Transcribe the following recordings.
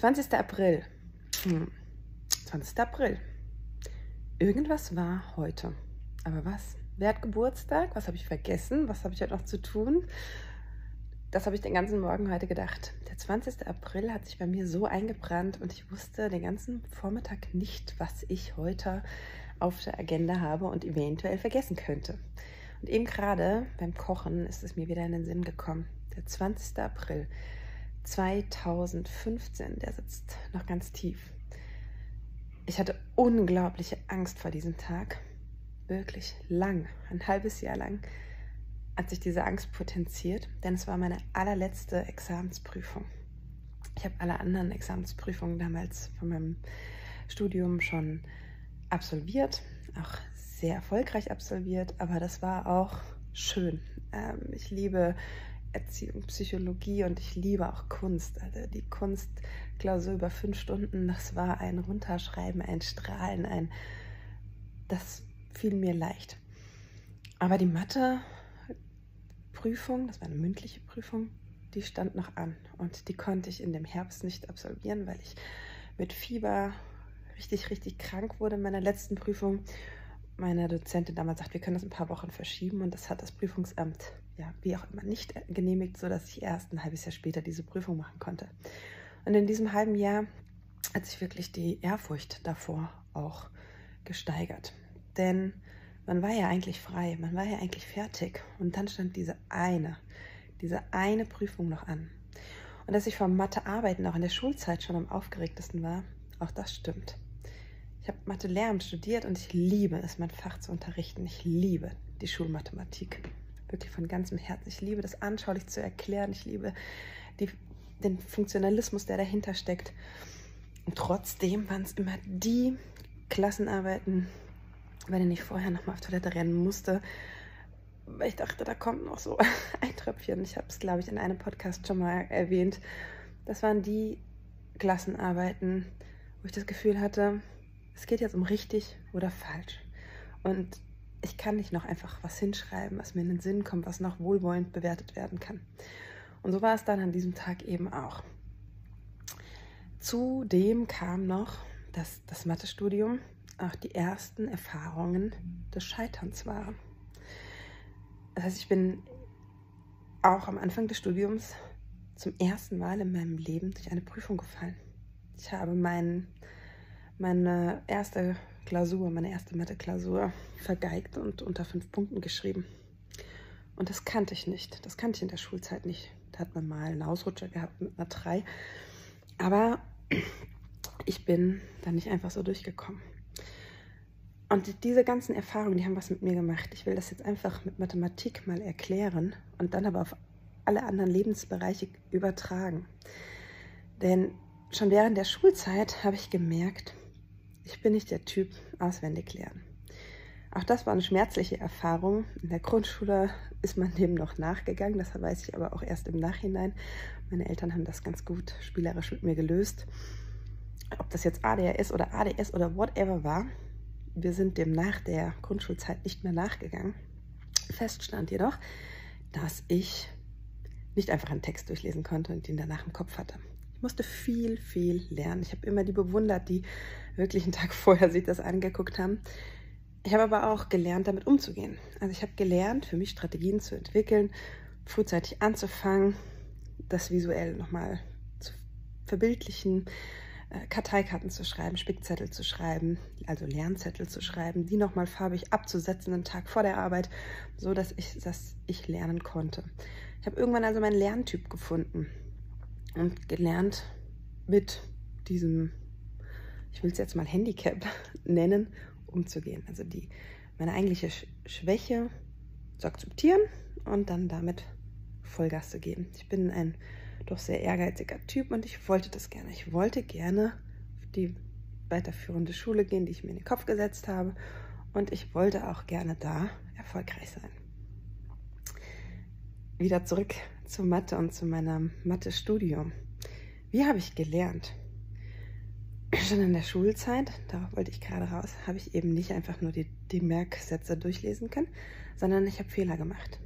20. April. Hm. 20. April. Irgendwas war heute. Aber was? Wer hat Geburtstag? Was habe ich vergessen? Was habe ich heute noch zu tun? Das habe ich den ganzen Morgen heute gedacht. Der 20. April hat sich bei mir so eingebrannt und ich wusste den ganzen Vormittag nicht, was ich heute auf der Agenda habe und eventuell vergessen könnte. Und eben gerade beim Kochen ist es mir wieder in den Sinn gekommen. Der 20. April 2015, der sitzt noch ganz tief. Ich hatte unglaubliche Angst vor diesem Tag. Wirklich lang, ein halbes Jahr lang hat sich diese Angst potenziert, denn es war meine allerletzte Examensprüfung. Ich habe alle anderen Examensprüfungen damals von meinem Studium schon absolviert, auch sehr erfolgreich absolviert, aber das war auch schön. Ähm, ich liebe Erziehung, Psychologie und ich liebe auch Kunst. Also die Kunstklausur über fünf Stunden, das war ein Runterschreiben, ein Strahlen, ein das fiel mir leicht. Aber die Mathe-Prüfung, das war eine mündliche Prüfung, die stand noch an und die konnte ich in dem Herbst nicht absolvieren, weil ich mit Fieber richtig, richtig krank wurde in meiner letzten Prüfung. Meine Dozentin damals sagt, wir können das ein paar Wochen verschieben und das hat das Prüfungsamt ja, wie auch immer, nicht genehmigt, sodass ich erst ein halbes Jahr später diese Prüfung machen konnte. Und in diesem halben Jahr hat sich wirklich die Ehrfurcht davor auch gesteigert. Denn man war ja eigentlich frei, man war ja eigentlich fertig. Und dann stand diese eine, diese eine Prüfung noch an. Und dass ich vom Mathe-Arbeiten auch in der Schulzeit schon am aufgeregtesten war, auch das stimmt. Ich habe Mathe-Lehramt studiert und ich liebe es, mein Fach zu unterrichten. Ich liebe die Schulmathematik wirklich von ganzem Herzen. Ich liebe das anschaulich zu erklären. Ich liebe die, den Funktionalismus, der dahinter steckt. Und trotzdem waren es immer die Klassenarbeiten, bei denen ich vorher nochmal auf Toilette rennen musste, weil ich dachte, da kommt noch so ein Tröpfchen. Ich habe es, glaube ich, in einem Podcast schon mal erwähnt. Das waren die Klassenarbeiten, wo ich das Gefühl hatte, es geht jetzt um richtig oder falsch. Und ich kann nicht noch einfach was hinschreiben, was mir in den Sinn kommt, was noch wohlwollend bewertet werden kann. Und so war es dann an diesem Tag eben auch. Zudem kam noch, dass das Mathestudium auch die ersten Erfahrungen des Scheiterns waren. Das heißt, ich bin auch am Anfang des Studiums zum ersten Mal in meinem Leben durch eine Prüfung gefallen. Ich habe mein, meine erste Klausur, meine erste Mathe-Klausur, vergeigt und unter fünf Punkten geschrieben. Und das kannte ich nicht. Das kannte ich in der Schulzeit nicht. Da hat man mal einen Ausrutscher gehabt mit einer 3. Aber ich bin da nicht einfach so durchgekommen. Und diese ganzen Erfahrungen, die haben was mit mir gemacht. Ich will das jetzt einfach mit Mathematik mal erklären und dann aber auf alle anderen Lebensbereiche übertragen. Denn schon während der Schulzeit habe ich gemerkt, ich bin nicht der Typ auswendig lernen. Auch das war eine schmerzliche Erfahrung. In der Grundschule ist man dem noch nachgegangen, das weiß ich aber auch erst im Nachhinein. Meine Eltern haben das ganz gut spielerisch mit mir gelöst. Ob das jetzt ADHS oder ADS oder whatever war, wir sind dem nach der Grundschulzeit nicht mehr nachgegangen. Fest stand jedoch, dass ich nicht einfach einen Text durchlesen konnte und ihn danach im Kopf hatte. Ich musste viel, viel lernen. Ich habe immer die bewundert, die wirklich einen Tag vorher sich das angeguckt haben. Ich habe aber auch gelernt, damit umzugehen. Also ich habe gelernt, für mich Strategien zu entwickeln, frühzeitig anzufangen, das visuell nochmal zu verbildlichen, äh, Karteikarten zu schreiben, Spickzettel zu schreiben, also Lernzettel zu schreiben, die nochmal farbig abzusetzen einen Tag vor der Arbeit, so dass ich, dass ich lernen konnte. Ich habe irgendwann also meinen Lerntyp gefunden und gelernt, mit diesem ich will es jetzt mal Handicap nennen, umzugehen. Also die, meine eigentliche Schwäche zu akzeptieren und dann damit Vollgas zu geben. Ich bin ein doch sehr ehrgeiziger Typ und ich wollte das gerne. Ich wollte gerne die weiterführende Schule gehen, die ich mir in den Kopf gesetzt habe und ich wollte auch gerne da erfolgreich sein. Wieder zurück zur Mathe und zu meinem Mathe-Studium. Wie habe ich gelernt? schon in der Schulzeit, darauf wollte ich gerade raus, habe ich eben nicht einfach nur die, die Merksätze durchlesen können, sondern ich habe Fehler gemacht.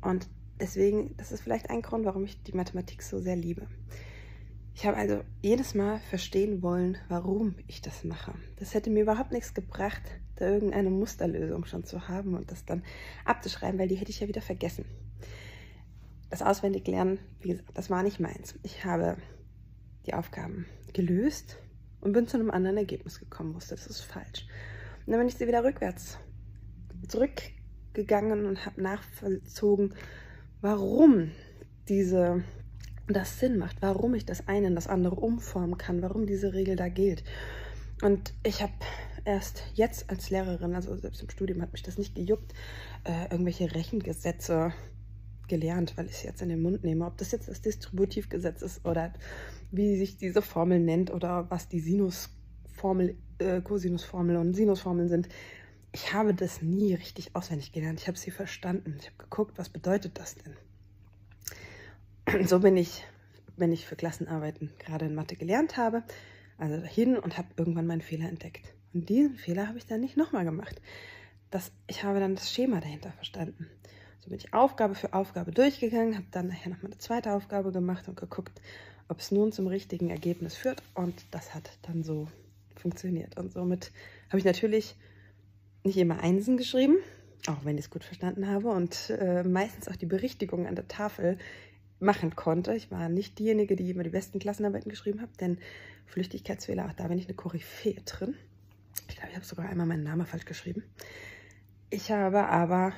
Und deswegen, das ist vielleicht ein Grund, warum ich die Mathematik so sehr liebe. Ich habe also jedes Mal verstehen wollen, warum ich das mache. Das hätte mir überhaupt nichts gebracht, da irgendeine Musterlösung schon zu haben und das dann abzuschreiben, weil die hätte ich ja wieder vergessen. Das Auswendiglernen, wie gesagt, das war nicht meins. Ich habe die Aufgaben gelöst und bin zu einem anderen Ergebnis gekommen, wusste, das ist falsch. Und dann bin ich sie wieder rückwärts zurückgegangen und habe nachvollzogen, warum diese das Sinn macht, warum ich das eine in das andere umformen kann, warum diese Regel da gilt. Und ich habe erst jetzt als Lehrerin, also selbst im Studium hat mich das nicht gejuckt, äh, irgendwelche Rechengesetze gelernt, weil ich es jetzt in den Mund nehme. Ob das jetzt das Distributivgesetz ist oder wie sich diese Formel nennt oder was die Sinusformel, äh, Cosinusformel und Sinusformeln sind. Ich habe das nie richtig auswendig gelernt. Ich habe sie verstanden. Ich habe geguckt, was bedeutet das denn? so bin ich, wenn ich für Klassenarbeiten gerade in Mathe gelernt habe, also hin und habe irgendwann meinen Fehler entdeckt. Und diesen Fehler habe ich dann nicht nochmal gemacht. Das, ich habe dann das Schema dahinter verstanden. So bin ich Aufgabe für Aufgabe durchgegangen, habe dann nachher nochmal eine zweite Aufgabe gemacht und geguckt, ob es nun zum richtigen Ergebnis führt. Und das hat dann so funktioniert. Und somit habe ich natürlich nicht immer Einsen geschrieben, auch wenn ich es gut verstanden habe. Und äh, meistens auch die Berichtigung an der Tafel machen konnte. Ich war nicht diejenige, die immer die besten Klassenarbeiten geschrieben hat, denn Flüchtigkeitsfehler, auch da bin ich eine Koryphäe drin. Ich glaube, ich habe sogar einmal meinen Namen falsch geschrieben. Ich habe aber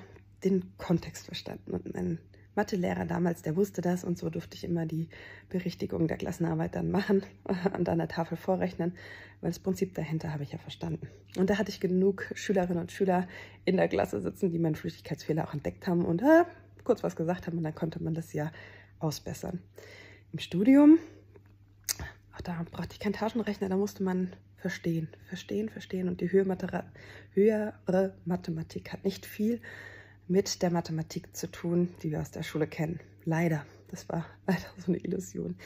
den Kontext verstanden und mein Mathelehrer damals, der wusste das und so durfte ich immer die Berichtigung der Klassenarbeit dann machen und an der Tafel vorrechnen, weil das Prinzip dahinter habe ich ja verstanden. Und da hatte ich genug Schülerinnen und Schüler in der Klasse sitzen, die meinen Flüchtigkeitsfehler auch entdeckt haben und äh, kurz was gesagt haben und dann konnte man das ja ausbessern. Im Studium, auch da brauchte ich keinen Taschenrechner, da musste man verstehen, verstehen, verstehen. Und die höhere, höhere Mathematik hat nicht viel mit der Mathematik zu tun, die wir aus der Schule kennen. Leider, das war leider so eine Illusion.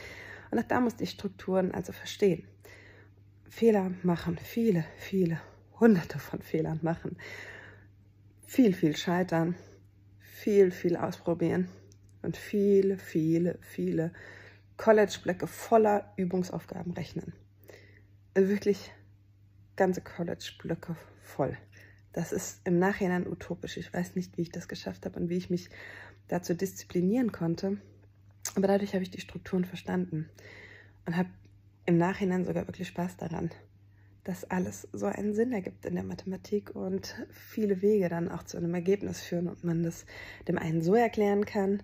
Und auch da musste ich Strukturen also verstehen. Fehler machen, viele, viele, hunderte von Fehlern machen. Viel, viel scheitern, viel, viel ausprobieren und viele, viele, viele College-Blöcke voller Übungsaufgaben rechnen. Also wirklich ganze College-Blöcke voll. Das ist im Nachhinein utopisch. Ich weiß nicht, wie ich das geschafft habe und wie ich mich dazu disziplinieren konnte. Aber dadurch habe ich die Strukturen verstanden und habe im Nachhinein sogar wirklich Spaß daran, dass alles so einen Sinn ergibt in der Mathematik und viele Wege dann auch zu einem Ergebnis führen und man das dem einen so erklären kann,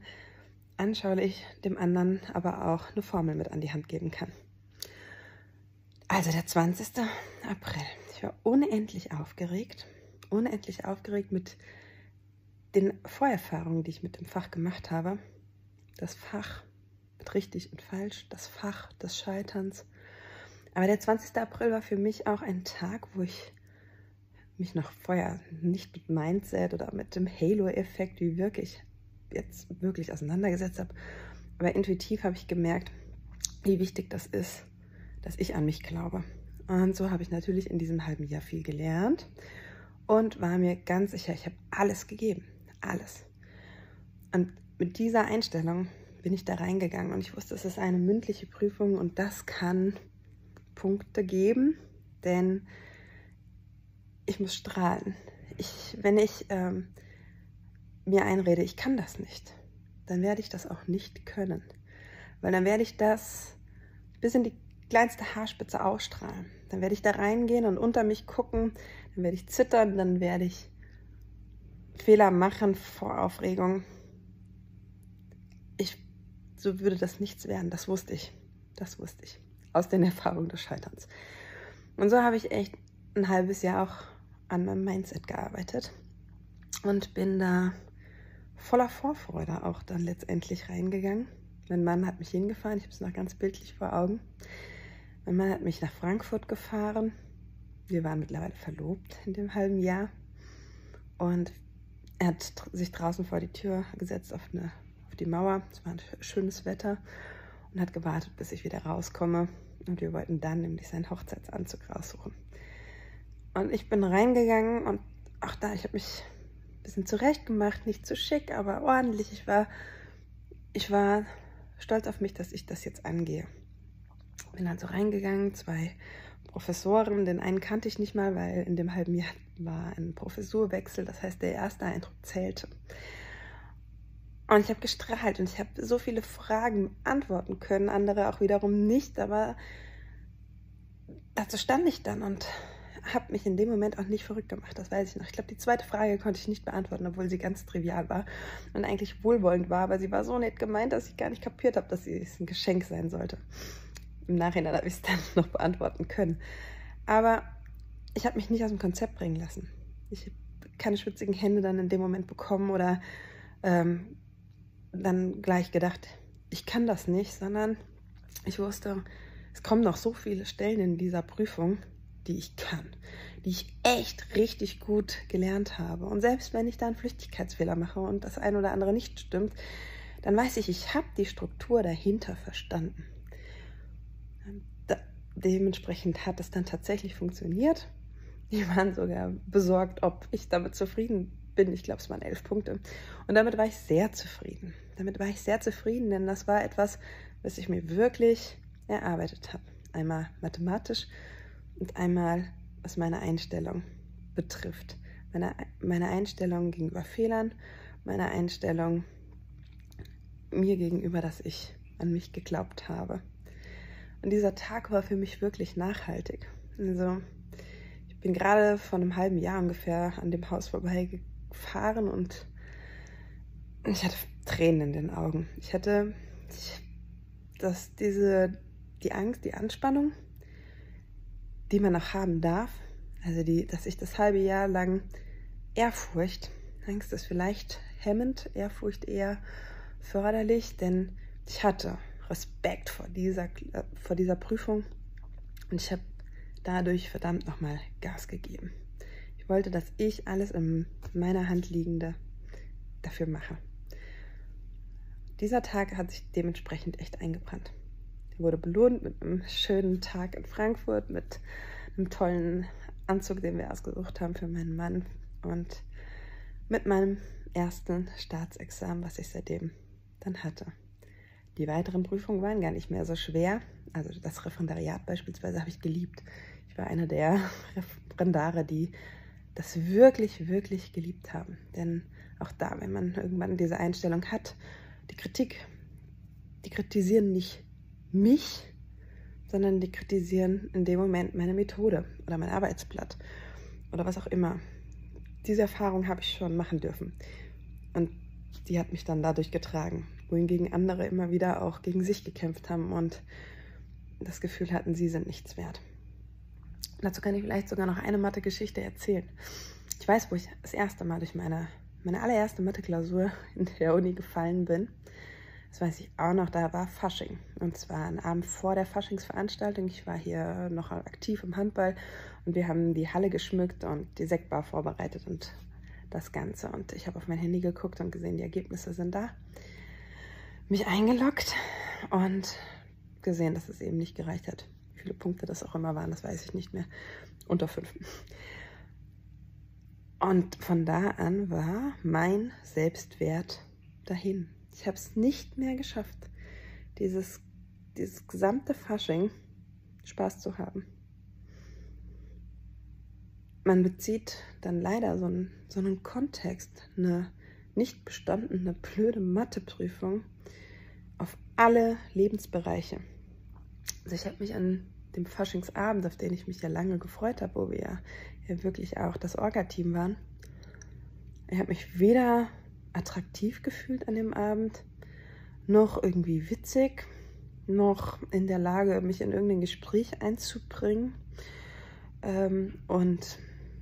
anschaulich, dem anderen aber auch eine Formel mit an die Hand geben kann. Also der 20. April. Ich war unendlich aufgeregt, unendlich aufgeregt mit den Vorerfahrungen, die ich mit dem Fach gemacht habe. Das Fach mit richtig und falsch, das Fach des Scheiterns. Aber der 20. April war für mich auch ein Tag, wo ich mich noch vorher nicht mit Mindset oder mit dem Halo-Effekt, wie wirklich jetzt wirklich auseinandergesetzt habe. Aber intuitiv habe ich gemerkt, wie wichtig das ist, dass ich an mich glaube. Und so habe ich natürlich in diesem halben Jahr viel gelernt und war mir ganz sicher, ich habe alles gegeben. Alles. Und mit dieser Einstellung bin ich da reingegangen und ich wusste, es ist eine mündliche Prüfung und das kann Punkte geben, denn ich muss strahlen. Ich, wenn ich ähm, mir einrede, ich kann das nicht, dann werde ich das auch nicht können. Weil dann werde ich das bis in die kleinste Haarspitze ausstrahlen. Dann werde ich da reingehen und unter mich gucken, dann werde ich zittern, dann werde ich Fehler machen vor Aufregung. Ich, so würde das nichts werden, das wusste ich. Das wusste ich. Aus den Erfahrungen des Scheiterns. Und so habe ich echt ein halbes Jahr auch an meinem Mindset gearbeitet und bin da voller Vorfreude auch dann letztendlich reingegangen. Mein Mann hat mich hingefahren, ich habe es noch ganz bildlich vor Augen. Mein Mann hat mich nach Frankfurt gefahren. Wir waren mittlerweile verlobt in dem halben Jahr. Und er hat sich draußen vor die Tür gesetzt auf, eine, auf die Mauer. Es war ein schönes Wetter und hat gewartet, bis ich wieder rauskomme. Und wir wollten dann nämlich seinen Hochzeitsanzug raussuchen. Und ich bin reingegangen und auch da, ich habe mich bisschen zurechtgemacht, nicht zu schick, aber ordentlich. Ich war, ich war stolz auf mich, dass ich das jetzt angehe. Bin dann so reingegangen, zwei Professoren, den einen kannte ich nicht mal, weil in dem halben Jahr war ein Professurwechsel, das heißt, der erste Eindruck zählte. Und ich habe gestrahlt und ich habe so viele Fragen antworten können, andere auch wiederum nicht, aber dazu stand ich dann und habe mich in dem Moment auch nicht verrückt gemacht, das weiß ich noch. Ich glaube, die zweite Frage konnte ich nicht beantworten, obwohl sie ganz trivial war und eigentlich wohlwollend war, aber sie war so nett gemeint, dass ich gar nicht kapiert habe, dass sie ein Geschenk sein sollte. Im Nachhinein habe ich es dann noch beantworten können. Aber ich habe mich nicht aus dem Konzept bringen lassen. Ich habe keine schwitzigen Hände dann in dem Moment bekommen oder ähm, dann gleich gedacht, ich kann das nicht, sondern ich wusste, es kommen noch so viele Stellen in dieser Prüfung, die ich kann, die ich echt richtig gut gelernt habe. Und selbst wenn ich da einen Flüchtigkeitsfehler mache und das eine oder andere nicht stimmt, dann weiß ich, ich habe die Struktur dahinter verstanden. Dementsprechend hat es dann tatsächlich funktioniert. Die waren sogar besorgt, ob ich damit zufrieden bin. Ich glaube, es waren elf Punkte. Und damit war ich sehr zufrieden. Damit war ich sehr zufrieden, denn das war etwas, was ich mir wirklich erarbeitet habe. Einmal mathematisch und einmal was meine Einstellung betrifft. Meine, meine Einstellung gegenüber Fehlern, meine Einstellung mir gegenüber, dass ich an mich geglaubt habe. Und dieser Tag war für mich wirklich nachhaltig. Also ich bin gerade vor einem halben Jahr ungefähr an dem Haus vorbeigefahren und ich hatte Tränen in den Augen. Ich hatte dass diese die Angst, die Anspannung, die man noch haben darf, also die, dass ich das halbe Jahr lang Ehrfurcht, Angst ist vielleicht hemmend, Ehrfurcht eher förderlich, denn ich hatte Respekt vor dieser, vor dieser Prüfung und ich habe dadurch verdammt nochmal Gas gegeben. Ich wollte, dass ich alles in meiner Hand liegende dafür mache. Dieser Tag hat sich dementsprechend echt eingebrannt. Er wurde belohnt mit einem schönen Tag in Frankfurt, mit einem tollen Anzug, den wir ausgesucht haben für meinen Mann und mit meinem ersten Staatsexamen, was ich seitdem dann hatte. Die weiteren Prüfungen waren gar nicht mehr so schwer. Also das Referendariat beispielsweise habe ich geliebt. Ich war eine der Referendare, die das wirklich, wirklich geliebt haben. Denn auch da, wenn man irgendwann diese Einstellung hat, die Kritik, die kritisieren nicht mich, sondern die kritisieren in dem Moment meine Methode oder mein Arbeitsblatt oder was auch immer. Diese Erfahrung habe ich schon machen dürfen. Und die hat mich dann dadurch getragen wohingegen andere immer wieder auch gegen sich gekämpft haben und das Gefühl hatten, sie sind nichts wert. Dazu kann ich vielleicht sogar noch eine Mathe-Geschichte erzählen. Ich weiß, wo ich das erste Mal durch meine, meine allererste Mathe-Klausur in der Uni gefallen bin. Das weiß ich auch noch, da war Fasching. Und zwar ein Abend vor der Faschingsveranstaltung. Ich war hier noch aktiv im Handball und wir haben die Halle geschmückt und die Sektbar vorbereitet und das Ganze. Und ich habe auf mein Handy geguckt und gesehen, die Ergebnisse sind da mich eingeloggt und gesehen, dass es eben nicht gereicht hat. Wie viele Punkte das auch immer waren, das weiß ich nicht mehr. Unter fünf. Und von da an war mein Selbstwert dahin. Ich habe es nicht mehr geschafft, dieses, dieses gesamte Fasching Spaß zu haben. Man bezieht dann leider so einen, so einen Kontext, eine nicht bestandene blöde Matheprüfung alle Lebensbereiche. Also ich habe mich an dem Faschingsabend, auf den ich mich ja lange gefreut habe, wo wir ja, wirklich auch das Orga-Team waren, ich habe mich weder attraktiv gefühlt an dem Abend, noch irgendwie witzig, noch in der Lage, mich in irgendein Gespräch einzubringen. Ähm, und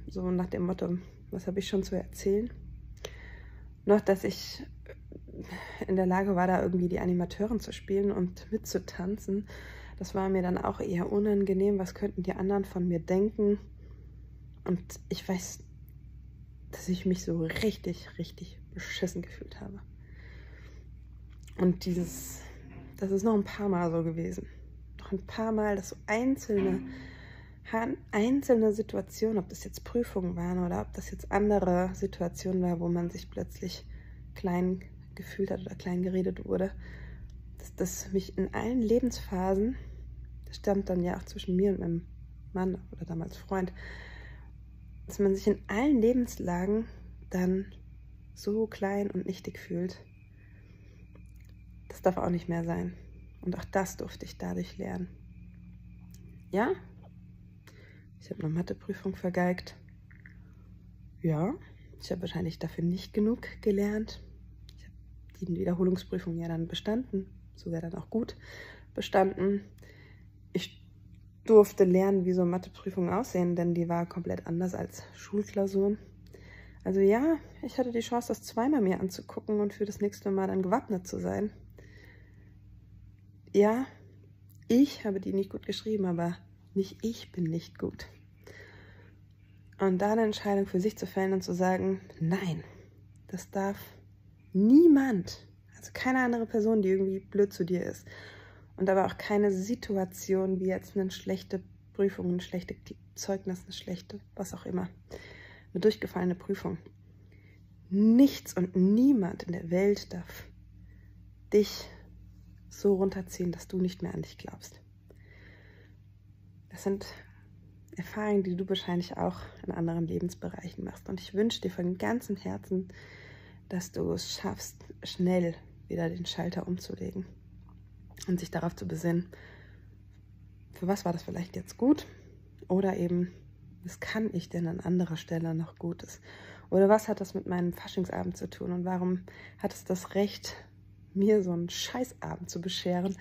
so nach dem Motto, was habe ich schon zu erzählen? Noch, dass ich in der Lage war, da irgendwie die Animateuren zu spielen und mitzutanzen. Das war mir dann auch eher unangenehm. Was könnten die anderen von mir denken? Und ich weiß, dass ich mich so richtig, richtig beschissen gefühlt habe. Und dieses, das ist noch ein paar Mal so gewesen. Noch ein paar Mal, dass so einzelne, einzelne Situationen, ob das jetzt Prüfungen waren oder ob das jetzt andere Situationen war, wo man sich plötzlich klein gefühlt hat oder klein geredet wurde, dass das mich in allen Lebensphasen stand dann ja auch zwischen mir und meinem Mann oder damals Freund, dass man sich in allen Lebenslagen dann so klein und nichtig fühlt. Das darf auch nicht mehr sein. Und auch das durfte ich dadurch lernen. Ja, ich habe eine Matheprüfung vergeigt. Ja, ich habe wahrscheinlich dafür nicht genug gelernt. Die Wiederholungsprüfung ja dann bestanden. So wäre dann auch gut bestanden. Ich durfte lernen, wie so Matheprüfungen aussehen, denn die war komplett anders als Schulklausuren. Also ja, ich hatte die Chance, das zweimal mir anzugucken und für das nächste Mal dann gewappnet zu sein. Ja, ich habe die nicht gut geschrieben, aber nicht ich bin nicht gut. Und da eine Entscheidung für sich zu fällen und zu sagen, nein, das darf niemand, also keine andere Person, die irgendwie blöd zu dir ist, und aber auch keine Situation wie jetzt eine schlechte Prüfung, ein schlechtes Zeugnis, eine schlechte, was auch immer, eine durchgefallene Prüfung. Nichts und niemand in der Welt darf dich so runterziehen, dass du nicht mehr an dich glaubst. Das sind Erfahrungen, die du wahrscheinlich auch in anderen Lebensbereichen machst. Und ich wünsche dir von ganzem Herzen, dass du es schaffst, schnell wieder den Schalter umzulegen und sich darauf zu besinnen, für was war das vielleicht jetzt gut oder eben, was kann ich denn an anderer Stelle noch Gutes? Oder was hat das mit meinem Faschingsabend zu tun und warum hat es das Recht, mir so einen Scheißabend zu bescheren,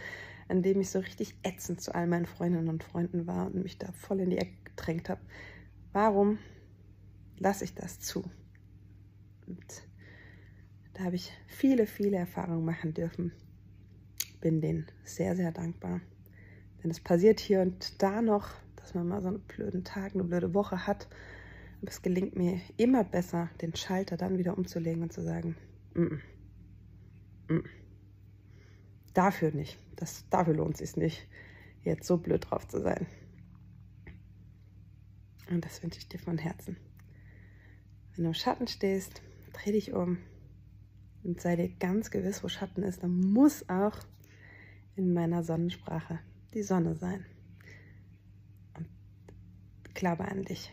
an dem ich so richtig ätzend zu all meinen Freundinnen und Freunden war und mich da voll in die Ecke gedrängt habe? Warum lasse ich das zu? Und da habe ich viele, viele Erfahrungen machen dürfen bin denen sehr, sehr dankbar. Denn es passiert hier und da noch, dass man mal so einen blöden Tag, eine blöde Woche hat. Aber es gelingt mir immer besser, den Schalter dann wieder umzulegen und zu sagen, mm -mm, mm dafür nicht. Das, dafür lohnt es sich nicht, jetzt so blöd drauf zu sein. Und das wünsche ich dir von Herzen. Wenn du im Schatten stehst, dreh dich um und sei dir ganz gewiss, wo Schatten ist. Dann muss auch in meiner Sonnensprache die Sonne sein. Und glaube an dich.